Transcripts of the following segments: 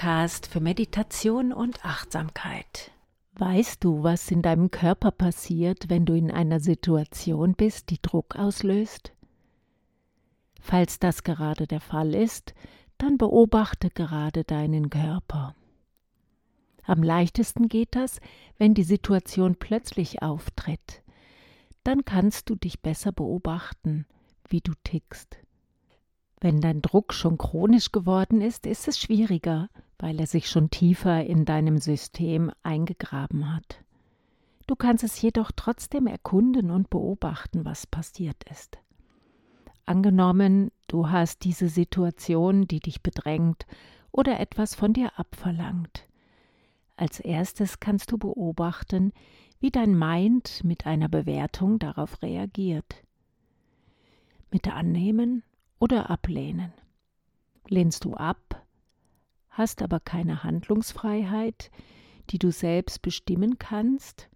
Podcast für Meditation und Achtsamkeit. Weißt du, was in deinem Körper passiert, wenn du in einer Situation bist, die Druck auslöst? Falls das gerade der Fall ist, dann beobachte gerade deinen Körper. Am leichtesten geht das, wenn die Situation plötzlich auftritt. Dann kannst du dich besser beobachten, wie du tickst. Wenn dein Druck schon chronisch geworden ist, ist es schwieriger, weil er sich schon tiefer in deinem System eingegraben hat. Du kannst es jedoch trotzdem erkunden und beobachten, was passiert ist. Angenommen, du hast diese Situation, die dich bedrängt oder etwas von dir abverlangt. Als erstes kannst du beobachten, wie dein Mind mit einer Bewertung darauf reagiert. Mit Annehmen oder ablehnen. Lehnst du ab, hast aber keine Handlungsfreiheit, die du selbst bestimmen kannst,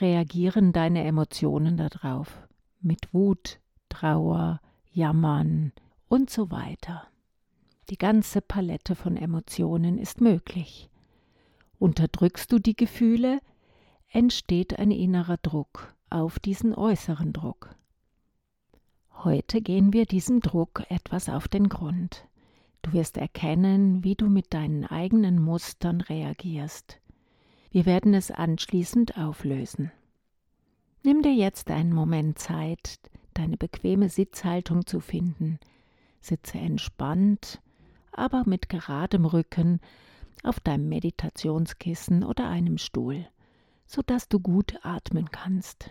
reagieren deine Emotionen darauf mit Wut, Trauer, Jammern und so weiter. Die ganze Palette von Emotionen ist möglich. Unterdrückst du die Gefühle, entsteht ein innerer Druck auf diesen äußeren Druck. Heute gehen wir diesem Druck etwas auf den Grund. Du wirst erkennen, wie du mit deinen eigenen Mustern reagierst. Wir werden es anschließend auflösen. Nimm dir jetzt einen Moment Zeit, deine bequeme Sitzhaltung zu finden. Sitze entspannt, aber mit geradem Rücken auf deinem Meditationskissen oder einem Stuhl, so dass du gut atmen kannst.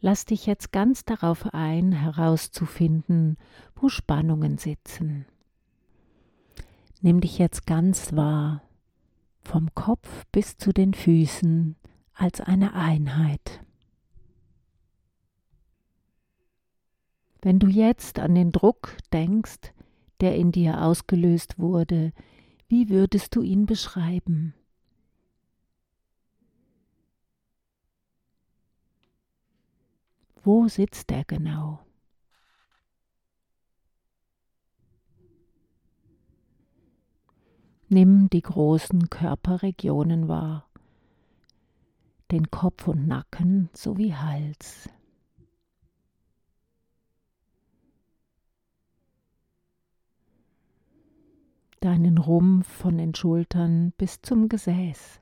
Lass dich jetzt ganz darauf ein, herauszufinden, wo Spannungen sitzen. Nimm dich jetzt ganz wahr, vom Kopf bis zu den Füßen als eine Einheit. Wenn du jetzt an den Druck denkst, der in dir ausgelöst wurde, wie würdest du ihn beschreiben? Wo sitzt er genau? Nimm die großen Körperregionen wahr, den Kopf und Nacken sowie Hals. Deinen Rumpf von den Schultern bis zum Gesäß.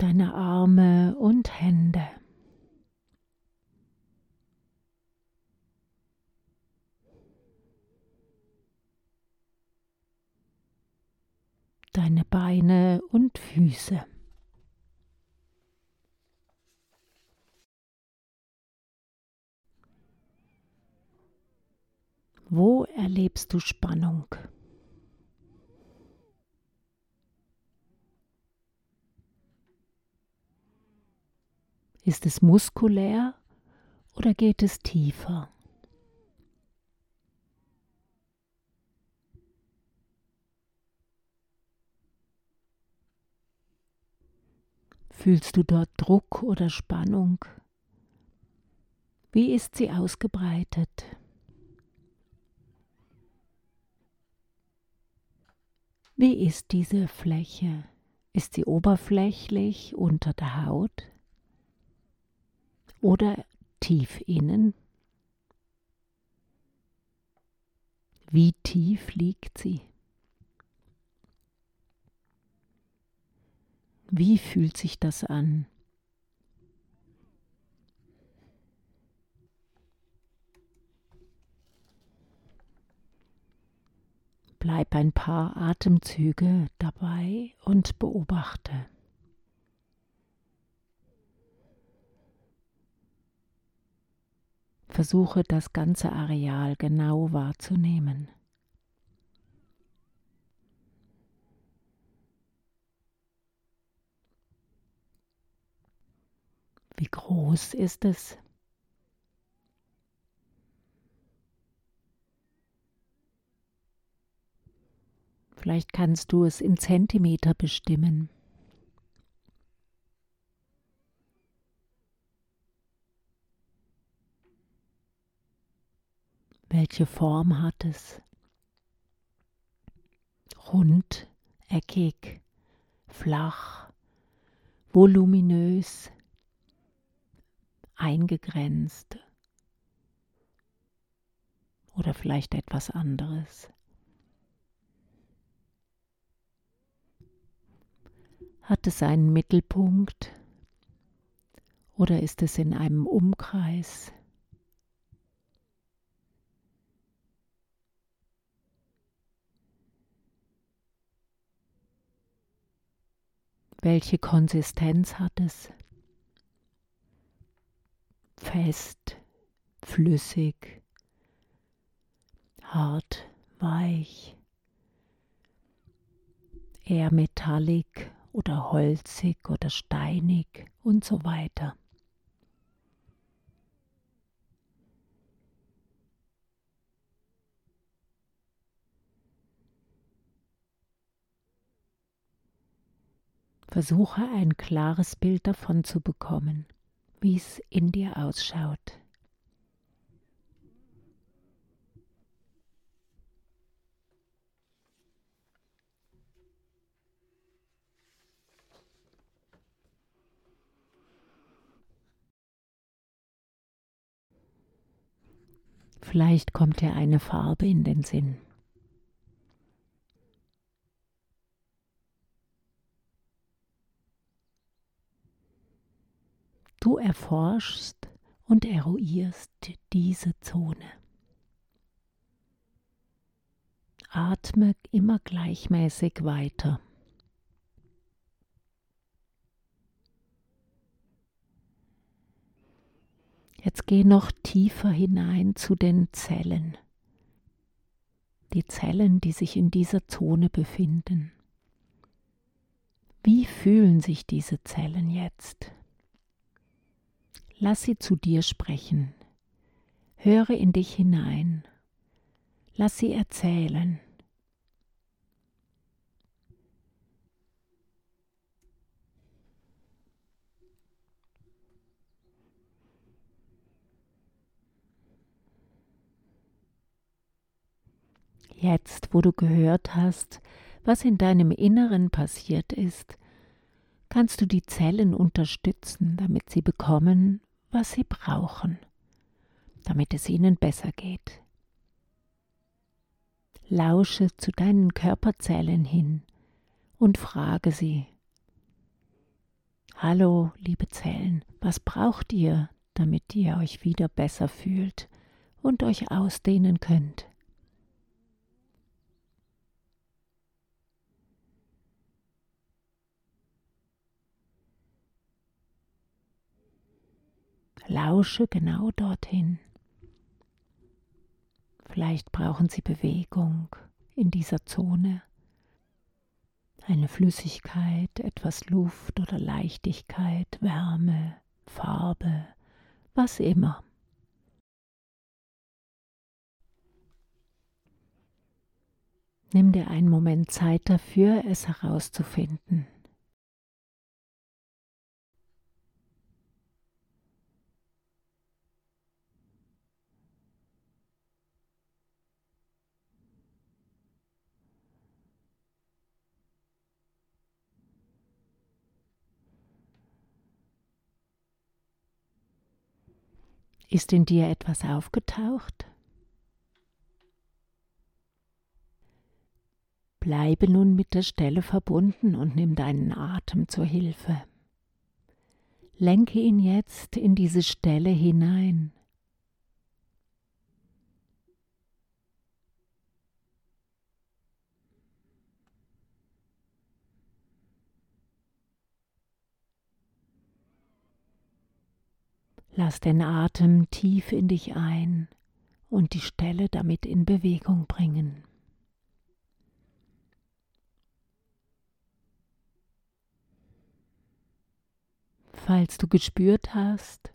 Deine Arme und Hände. Deine Beine und Füße. Wo erlebst du Spannung? Ist es muskulär oder geht es tiefer? Fühlst du dort Druck oder Spannung? Wie ist sie ausgebreitet? Wie ist diese Fläche? Ist sie oberflächlich unter der Haut? Oder tief innen? Wie tief liegt sie? Wie fühlt sich das an? Bleib ein paar Atemzüge dabei und beobachte. Versuche das ganze Areal genau wahrzunehmen. Wie groß ist es? Vielleicht kannst du es in Zentimeter bestimmen. Welche Form hat es? Rund, eckig, flach, voluminös, eingegrenzt oder vielleicht etwas anderes. Hat es einen Mittelpunkt oder ist es in einem Umkreis? Welche Konsistenz hat es? Fest, flüssig, hart, weich, eher metallic oder holzig oder steinig und so weiter. Versuche ein klares Bild davon zu bekommen, wie es in dir ausschaut. Vielleicht kommt dir eine Farbe in den Sinn. Du erforschst und eruierst diese Zone. Atme immer gleichmäßig weiter. Jetzt geh noch tiefer hinein zu den Zellen. Die Zellen, die sich in dieser Zone befinden. Wie fühlen sich diese Zellen jetzt? Lass sie zu dir sprechen. Höre in dich hinein. Lass sie erzählen. Jetzt, wo du gehört hast, was in deinem Inneren passiert ist, kannst du die Zellen unterstützen, damit sie bekommen, was sie brauchen, damit es ihnen besser geht. Lausche zu deinen Körperzellen hin und frage sie, Hallo, liebe Zellen, was braucht ihr, damit ihr euch wieder besser fühlt und euch ausdehnen könnt? Lausche genau dorthin. Vielleicht brauchen Sie Bewegung in dieser Zone, eine Flüssigkeit, etwas Luft oder Leichtigkeit, Wärme, Farbe, was immer. Nimm dir einen Moment Zeit dafür, es herauszufinden. Ist in dir etwas aufgetaucht? Bleibe nun mit der Stelle verbunden und nimm deinen Atem zur Hilfe. Lenke ihn jetzt in diese Stelle hinein. Lass den Atem tief in dich ein und die Stelle damit in Bewegung bringen. Falls du gespürt hast,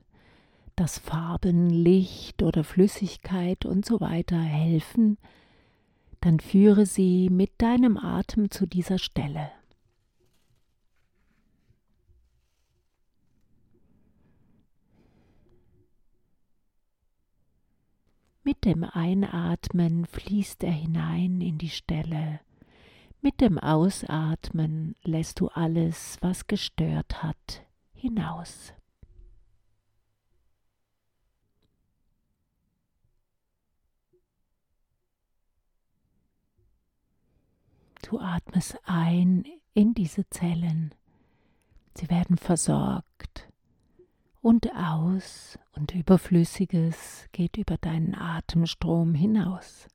dass Farben, Licht oder Flüssigkeit und so weiter helfen, dann führe sie mit deinem Atem zu dieser Stelle. Mit dem Einatmen fließt er hinein in die Stelle. Mit dem Ausatmen lässt du alles, was gestört hat, hinaus. Du atmest ein in diese Zellen. Sie werden versorgt und aus und Überflüssiges geht über deinen Atemstrom hinaus.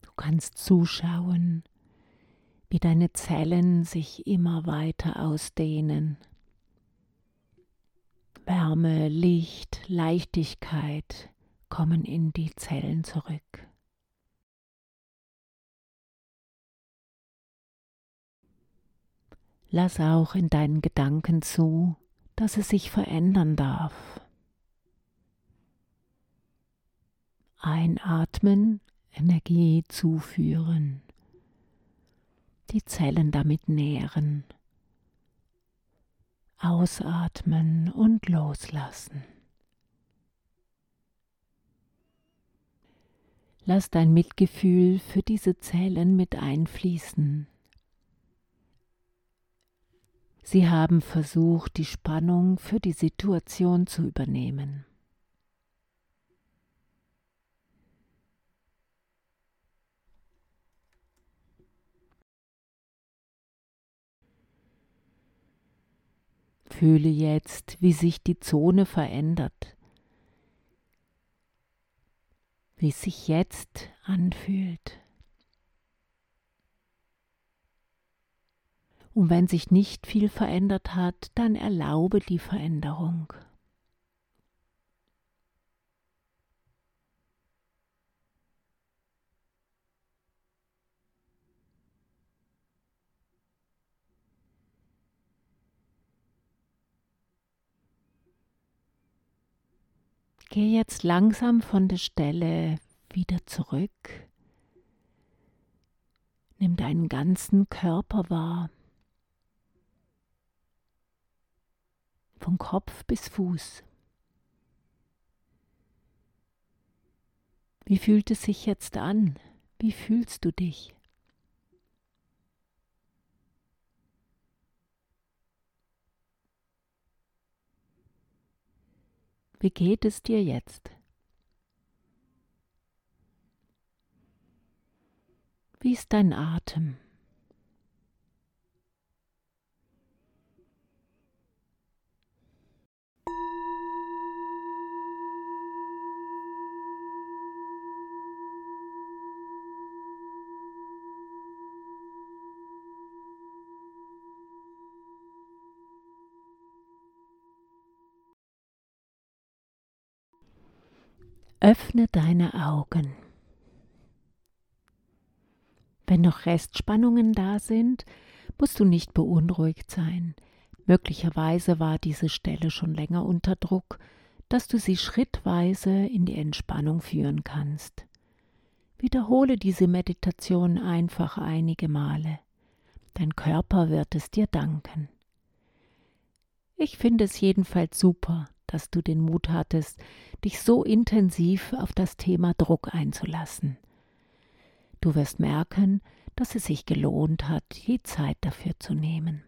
Du kannst zuschauen, wie deine Zellen sich immer weiter ausdehnen. Wärme, Licht, Leichtigkeit kommen in die Zellen zurück. Lass auch in deinen Gedanken zu, dass es sich verändern darf. Einatmen, Energie zuführen, die Zellen damit nähren. Ausatmen und loslassen. Lass dein Mitgefühl für diese Zellen mit einfließen. Sie haben versucht, die Spannung für die Situation zu übernehmen. Fühle jetzt, wie sich die Zone verändert, wie es sich jetzt anfühlt. Und wenn sich nicht viel verändert hat, dann erlaube die Veränderung. Geh jetzt langsam von der Stelle wieder zurück. Nimm deinen ganzen Körper wahr. Von Kopf bis Fuß. Wie fühlt es sich jetzt an? Wie fühlst du dich? Wie geht es dir jetzt? Wie ist dein Atem? Öffne deine Augen. Wenn noch Restspannungen da sind, musst du nicht beunruhigt sein. Möglicherweise war diese Stelle schon länger unter Druck, dass du sie schrittweise in die Entspannung führen kannst. Wiederhole diese Meditation einfach einige Male. Dein Körper wird es dir danken. Ich finde es jedenfalls super, dass du den Mut hattest, dich so intensiv auf das Thema Druck einzulassen. Du wirst merken, dass es sich gelohnt hat, die Zeit dafür zu nehmen.